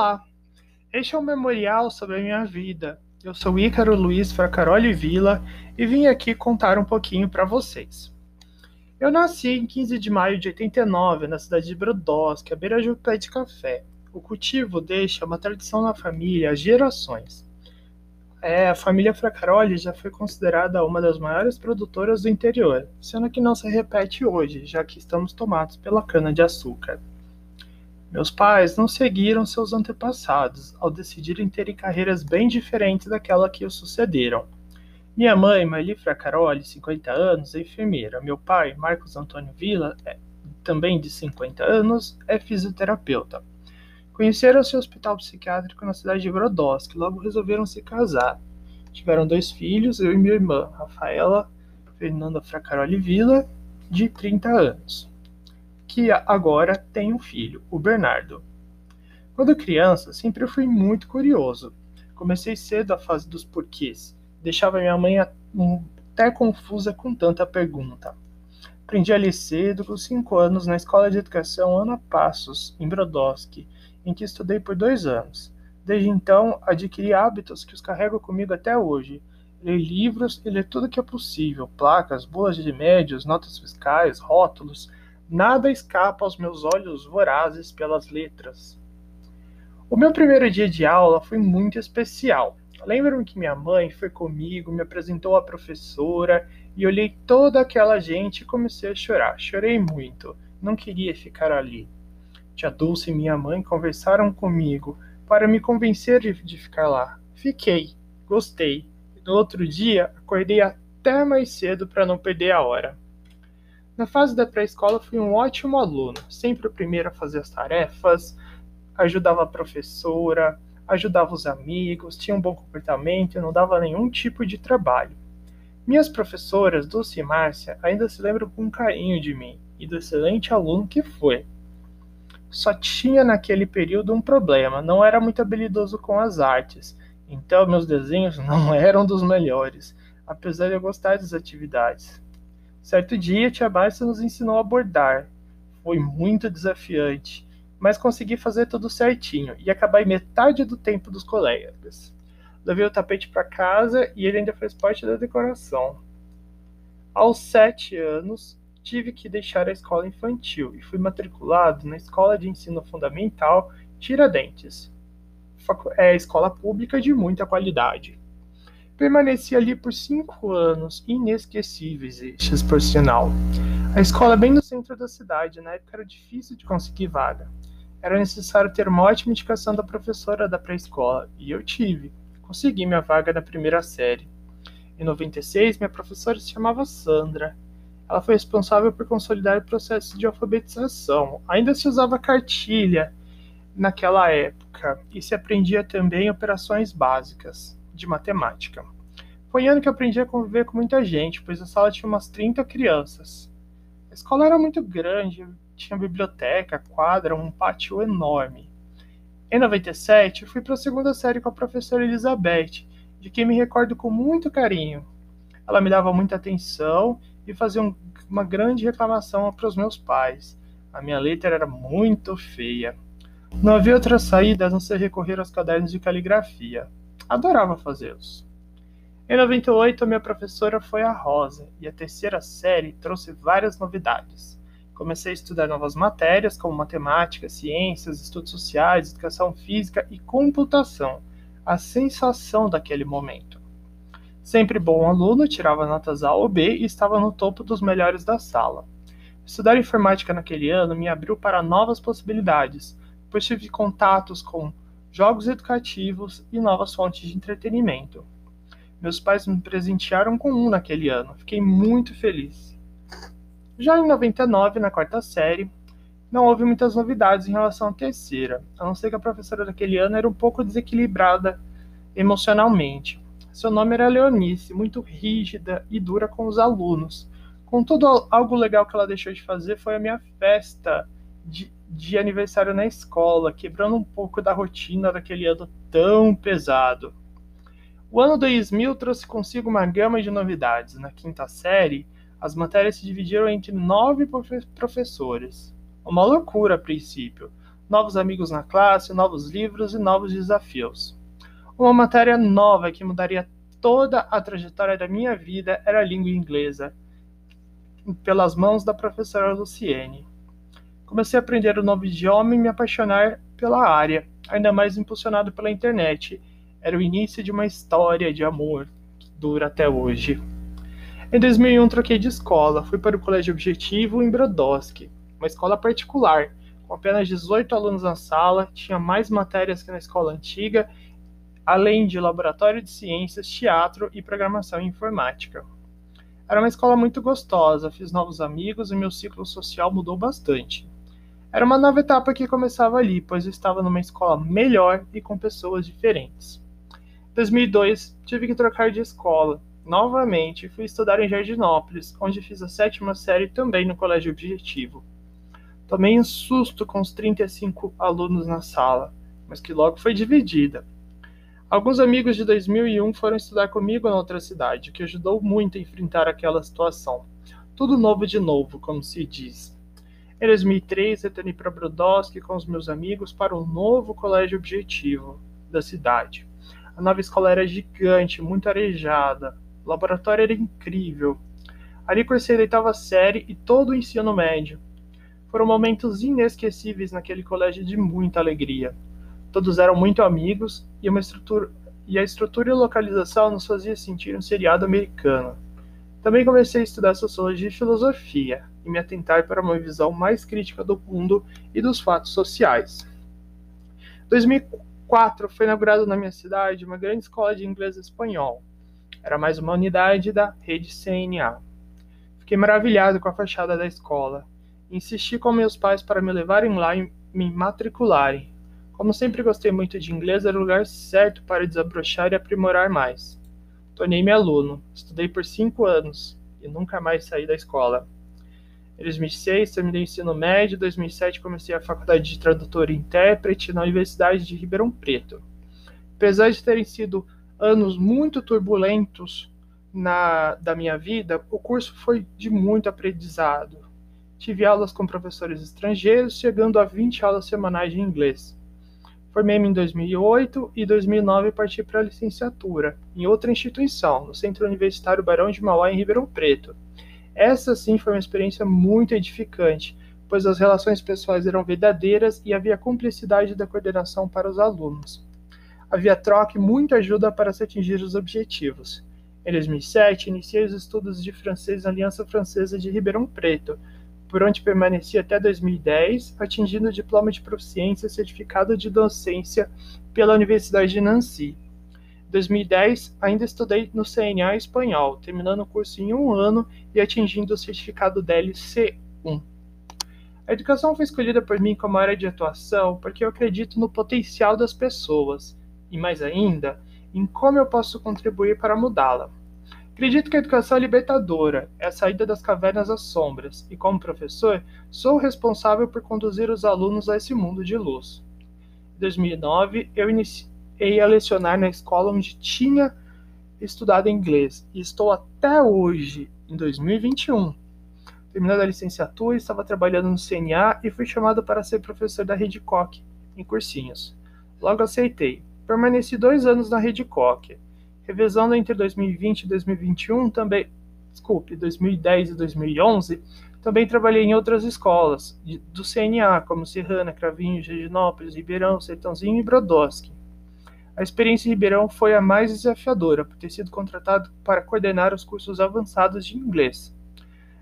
Olá, este é um memorial sobre a minha vida. Eu sou Ícaro Luiz Fracaroli Vila e vim aqui contar um pouquinho para vocês. Eu nasci em 15 de maio de 89 na cidade de Brodowski, à beira de um pé de café. O cultivo deixa uma tradição na família há gerações. É, a família Fracaroli já foi considerada uma das maiores produtoras do interior, sendo que não se repete hoje, já que estamos tomados pela cana-de-açúcar. Meus pais não seguiram seus antepassados ao decidirem terem carreiras bem diferentes daquela que os sucederam. Minha mãe, Marli Fracaroli, 50 anos, é enfermeira. Meu pai, Marcos Antônio Vila, é, também de 50 anos, é fisioterapeuta. Conheceram-se no hospital psiquiátrico na cidade de Brodowski, logo resolveram se casar. Tiveram dois filhos, eu e minha irmã, Rafaela Fernanda Fracaroli Vila, de 30 anos que agora tem um filho, o Bernardo. Quando criança, sempre fui muito curioso. Comecei cedo a fase dos porquês. Deixava minha mãe até confusa com tanta pergunta. Aprendi a ler cedo, com 5 anos, na Escola de Educação Ana Passos, em Brodowski, em que estudei por dois anos. Desde então, adquiri hábitos que os carrego comigo até hoje. Ler livros e ler tudo que é possível: placas, boas de remédios, notas fiscais, rótulos Nada escapa aos meus olhos vorazes pelas letras. O meu primeiro dia de aula foi muito especial. Lembro-me que minha mãe foi comigo, me apresentou a professora e olhei toda aquela gente e comecei a chorar. Chorei muito, não queria ficar ali. Tia Dulce e minha mãe conversaram comigo para me convencer de, de ficar lá. Fiquei, gostei. E no outro dia acordei até mais cedo para não perder a hora. Na fase da pré-escola fui um ótimo aluno, sempre o primeiro a fazer as tarefas, ajudava a professora, ajudava os amigos, tinha um bom comportamento e não dava nenhum tipo de trabalho. Minhas professoras, Dulce e Márcia, ainda se lembram com carinho de mim e do excelente aluno que foi. Só tinha naquele período um problema, não era muito habilidoso com as artes, então meus desenhos não eram dos melhores, apesar de eu gostar das atividades. Certo dia, tia Márcia nos ensinou a bordar. Foi muito desafiante, mas consegui fazer tudo certinho e acabar em metade do tempo dos colegas. Levei o tapete para casa e ele ainda fez parte da decoração. Aos sete anos, tive que deixar a escola infantil e fui matriculado na Escola de Ensino Fundamental Tiradentes. É escola pública de muita qualidade. Permaneci ali por cinco anos, inesquecíveis estes, por sinal. A escola bem no centro da cidade, na época era difícil de conseguir vaga. Era necessário ter uma ótima indicação da professora da pré-escola, e eu tive. Consegui minha vaga na primeira série. Em 96, minha professora se chamava Sandra. Ela foi responsável por consolidar o processo de alfabetização. Ainda se usava cartilha naquela época e se aprendia também operações básicas de matemática. Foi ano que aprendi a conviver com muita gente, pois a sala tinha umas 30 crianças. A escola era muito grande, tinha biblioteca, quadra, um pátio enorme. Em 97, fui para a segunda série com a professora Elizabeth, de quem me recordo com muito carinho. Ela me dava muita atenção e fazia um, uma grande reclamação para os meus pais. A minha letra era muito feia. Não havia outra saída a não ser recorrer aos cadernos de caligrafia. Adorava fazê-los. Em 98, minha professora foi a Rosa e a terceira série trouxe várias novidades. Comecei a estudar novas matérias como matemática, ciências, estudos sociais, educação física e computação. A sensação daquele momento. Sempre bom aluno, tirava notas A ou B e estava no topo dos melhores da sala. Estudar informática naquele ano me abriu para novas possibilidades, pois tive contatos com jogos educativos e novas fontes de entretenimento. Meus pais me presentearam com um naquele ano, fiquei muito feliz. Já em 99, na quarta série, não houve muitas novidades em relação à terceira, a não ser que a professora daquele ano era um pouco desequilibrada emocionalmente. Seu nome era Leonice, muito rígida e dura com os alunos. Contudo, algo legal que ela deixou de fazer foi a minha festa de, de aniversário na escola, quebrando um pouco da rotina daquele ano tão pesado. O ano 2000 trouxe consigo uma gama de novidades. Na quinta série, as matérias se dividiram entre nove professores. Uma loucura a princípio. novos amigos na classe, novos livros e novos desafios. Uma matéria nova que mudaria toda a trajetória da minha vida era a língua inglesa, pelas mãos da professora Luciene. Comecei a aprender o um novo idioma e me apaixonar pela área, ainda mais impulsionado pela internet. Era o início de uma história de amor que dura até hoje. Em 2001 troquei de escola, fui para o Colégio Objetivo em Brodowski, uma escola particular, com apenas 18 alunos na sala, tinha mais matérias que na escola antiga, além de laboratório de ciências, teatro e programação informática. Era uma escola muito gostosa, fiz novos amigos e meu ciclo social mudou bastante. Era uma nova etapa que começava ali, pois eu estava numa escola melhor e com pessoas diferentes. Em 2002, tive que trocar de escola. Novamente, fui estudar em Jardinópolis, onde fiz a sétima série também no Colégio Objetivo. Tomei um susto com os 35 alunos na sala, mas que logo foi dividida. Alguns amigos de 2001 foram estudar comigo na outra cidade, o que ajudou muito a enfrentar aquela situação. Tudo novo de novo, como se diz. Em 2003, retornei para Brodowski com os meus amigos para um novo colégio objetivo da cidade. A nova escola era gigante, muito arejada. O laboratório era incrível. Ali cursei a oitava série e todo o ensino médio. Foram momentos inesquecíveis naquele colégio de muita alegria. Todos eram muito amigos e, e a estrutura e localização nos fazia sentir um seriado americano. Também comecei a estudar sociologia e filosofia e me atentar para uma visão mais crítica do mundo e dos fatos sociais. 2004 foi inaugurado na minha cidade uma grande escola de inglês e espanhol. Era mais uma unidade da rede CNA. Fiquei maravilhado com a fachada da escola. Insisti com meus pais para me levarem lá e me matricularem. Como sempre gostei muito de inglês, era o lugar certo para desabrochar e aprimorar mais. Tornei-me aluno, estudei por cinco anos e nunca mais saí da escola. Em 2006, terminei o ensino médio. Em 2007, comecei a faculdade de tradutor e intérprete na Universidade de Ribeirão Preto. Apesar de terem sido anos muito turbulentos na, da minha vida, o curso foi de muito aprendizado. Tive aulas com professores estrangeiros, chegando a 20 aulas semanais de inglês. Formei-me em 2008 e 2009 parti para a licenciatura, em outra instituição, no Centro Universitário Barão de Mauá, em Ribeirão Preto. Essa sim foi uma experiência muito edificante, pois as relações pessoais eram verdadeiras e havia cumplicidade da coordenação para os alunos. Havia troca e muita ajuda para se atingir os objetivos. Em 2007, iniciei os estudos de francês na Aliança Francesa de Ribeirão Preto, por onde permaneci até 2010, atingindo o diploma de proficiência certificado de docência pela Universidade de Nancy. Em 2010, ainda estudei no CNA espanhol, terminando o curso em um ano e atingindo o certificado DLC1. A educação foi escolhida por mim como área de atuação porque eu acredito no potencial das pessoas e, mais ainda, em como eu posso contribuir para mudá-la. Acredito que a educação é libertadora, é a saída das cavernas às sombras, e como professor, sou responsável por conduzir os alunos a esse mundo de luz. Em 2009, eu iniciei a lecionar na escola onde tinha estudado inglês, e estou até hoje, em 2021. Terminando a licenciatura, estava trabalhando no CNA e fui chamado para ser professor da Rede Coque, em cursinhos. Logo aceitei. Permaneci dois anos na Rede Coque Revisando entre 2020 e 2021, também, desculpe, 2010 e 2011, também trabalhei em outras escolas do CNA, como Serrana, Cravinho, Reginópolis, Ribeirão, Sertãozinho e Brodowski. A experiência em Ribeirão foi a mais desafiadora, por ter sido contratado para coordenar os cursos avançados de inglês.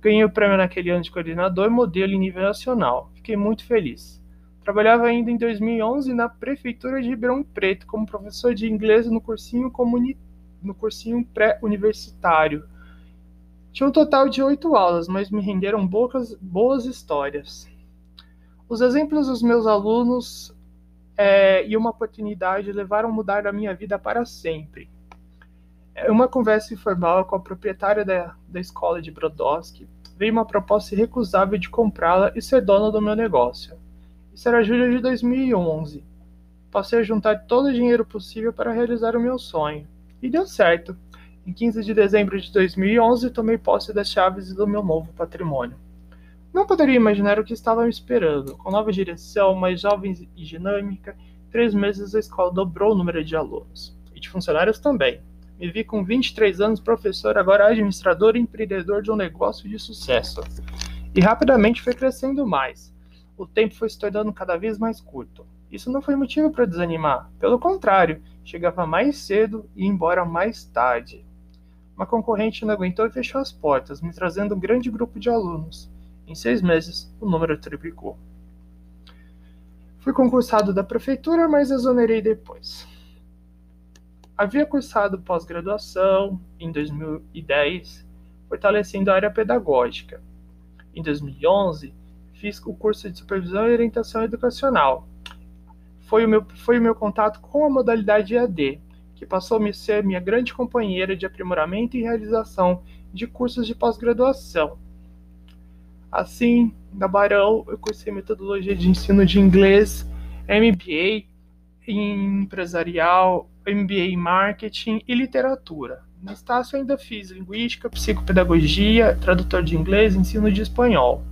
Ganhei o prêmio naquele ano de coordenador modelo em nível nacional. Fiquei muito feliz. Trabalhava ainda em 2011 na prefeitura de Ribeirão Preto como professor de inglês no cursinho comunitário no cursinho pré-universitário. Tinha um total de oito aulas, mas me renderam boas, boas histórias. Os exemplos dos meus alunos é, e uma oportunidade levaram a mudar a minha vida para sempre. Em uma conversa informal com a proprietária da, da escola de Brodowski, veio uma proposta irrecusável de comprá-la e ser dona do meu negócio. Isso era julho de 2011. Passei a juntar todo o dinheiro possível para realizar o meu sonho. E deu certo. Em 15 de dezembro de 2011, tomei posse das chaves do meu novo patrimônio. Não poderia imaginar o que estava me esperando. Com nova direção, mais jovem e dinâmica, três meses a escola dobrou o número de alunos. E de funcionários também. Me vi com 23 anos, professor, agora administrador e empreendedor de um negócio de sucesso. E rapidamente foi crescendo mais. O tempo foi se tornando cada vez mais curto. Isso não foi motivo para desanimar. Pelo contrário, chegava mais cedo e embora mais tarde. Uma concorrente não aguentou e fechou as portas, me trazendo um grande grupo de alunos. Em seis meses, o número triplicou. Fui concursado da prefeitura, mas exonerei depois. Havia cursado pós-graduação em 2010, fortalecendo a área pedagógica. Em 2011, fiz o curso de supervisão e orientação educacional. Foi o meu, foi o meu contato com a modalidade EAD, que passou a ser minha grande companheira de aprimoramento e realização de cursos de pós-graduação Assim, na Barão, eu cursei metodologia de ensino de inglês, MBA em empresarial, MBA em marketing e literatura. No Estácio ainda fiz linguística, psicopedagogia, tradutor de inglês, ensino de espanhol.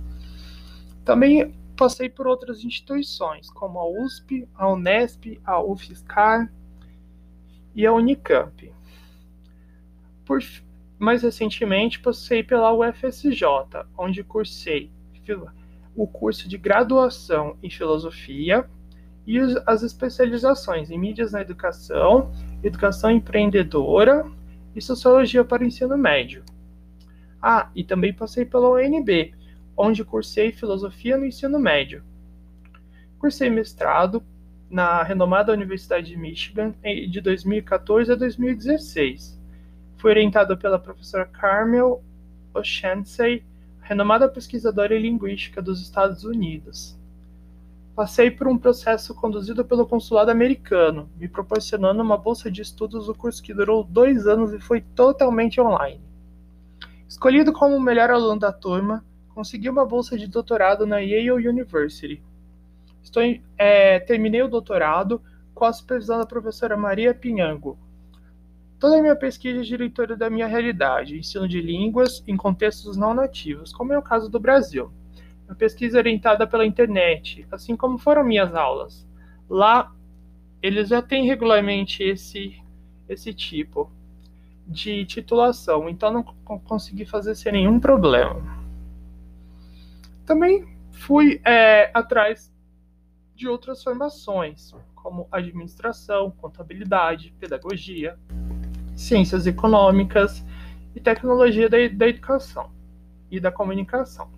Também passei por outras instituições, como a USP, a Unesp, a UFSCar e a Unicamp. Por, mais recentemente, passei pela UFSJ, onde cursei o curso de graduação em filosofia e as especializações em mídias na educação, educação empreendedora e sociologia para o ensino médio. Ah, e também passei pela UNB, onde cursei filosofia no ensino médio. Cursei mestrado na renomada Universidade de Michigan de 2014 a 2016 foi orientado pela professora Carmel O'Shaughnessy, renomada pesquisadora em linguística dos Estados Unidos. Passei por um processo conduzido pelo consulado americano, me proporcionando uma bolsa de estudos do curso que durou dois anos e foi totalmente online. Escolhido como o melhor aluno da turma, consegui uma bolsa de doutorado na Yale University. Estou, é, terminei o doutorado com a supervisão da professora Maria Pinhango, Toda a minha pesquisa é diretora da minha realidade, ensino de línguas em contextos não nativos, como é o caso do Brasil. Minha pesquisa é orientada pela internet, assim como foram minhas aulas. Lá, eles já têm regularmente esse, esse tipo de titulação, então não consegui fazer sem nenhum problema. Também fui é, atrás de outras formações, como administração, contabilidade, pedagogia, ciências econômicas e tecnologia da, da educação e da comunicação.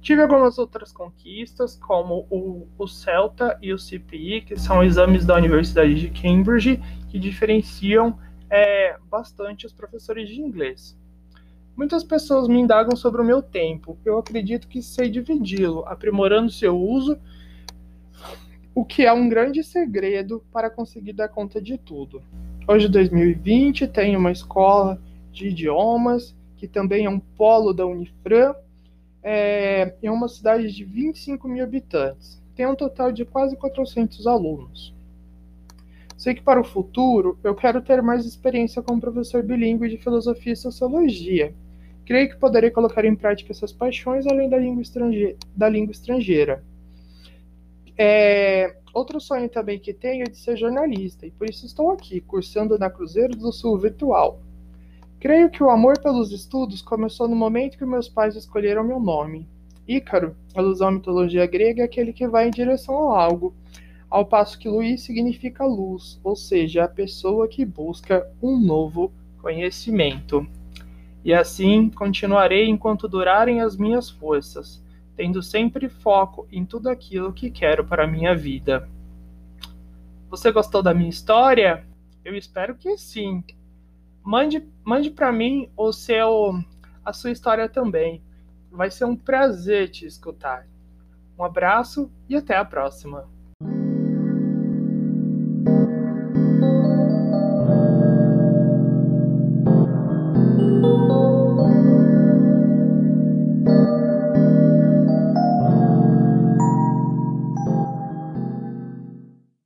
Tive algumas outras conquistas, como o, o, CELTA e o CPI, que são exames da Universidade de Cambridge, que diferenciam é, bastante os professores de inglês. Muitas pessoas me indagam sobre o meu tempo. Eu acredito que sei dividi-lo, aprimorando seu uso, o que é um grande segredo para conseguir dar conta de tudo. Hoje, 2020, tem uma escola de idiomas, que também é um polo da Unifran, é, em uma cidade de 25 mil habitantes. Tem um total de quase 400 alunos. Sei que para o futuro eu quero ter mais experiência como professor bilíngue de filosofia e sociologia. Creio que poderei colocar em prática essas paixões além da língua estrangeira. Da língua estrangeira. É, Outro sonho também que tenho é de ser jornalista, e por isso estou aqui, cursando na Cruzeiro do Sul Virtual. Creio que o amor pelos estudos começou no momento que meus pais escolheram meu nome. Ícaro, alusão à mitologia grega, é aquele que vai em direção a algo, ao passo que Luiz significa luz, ou seja, a pessoa que busca um novo conhecimento. E assim continuarei enquanto durarem as minhas forças tendo sempre foco em tudo aquilo que quero para a minha vida. Você gostou da minha história? Eu espero que sim. Mande, mande para mim o seu, a sua história também. Vai ser um prazer te escutar. Um abraço e até a próxima.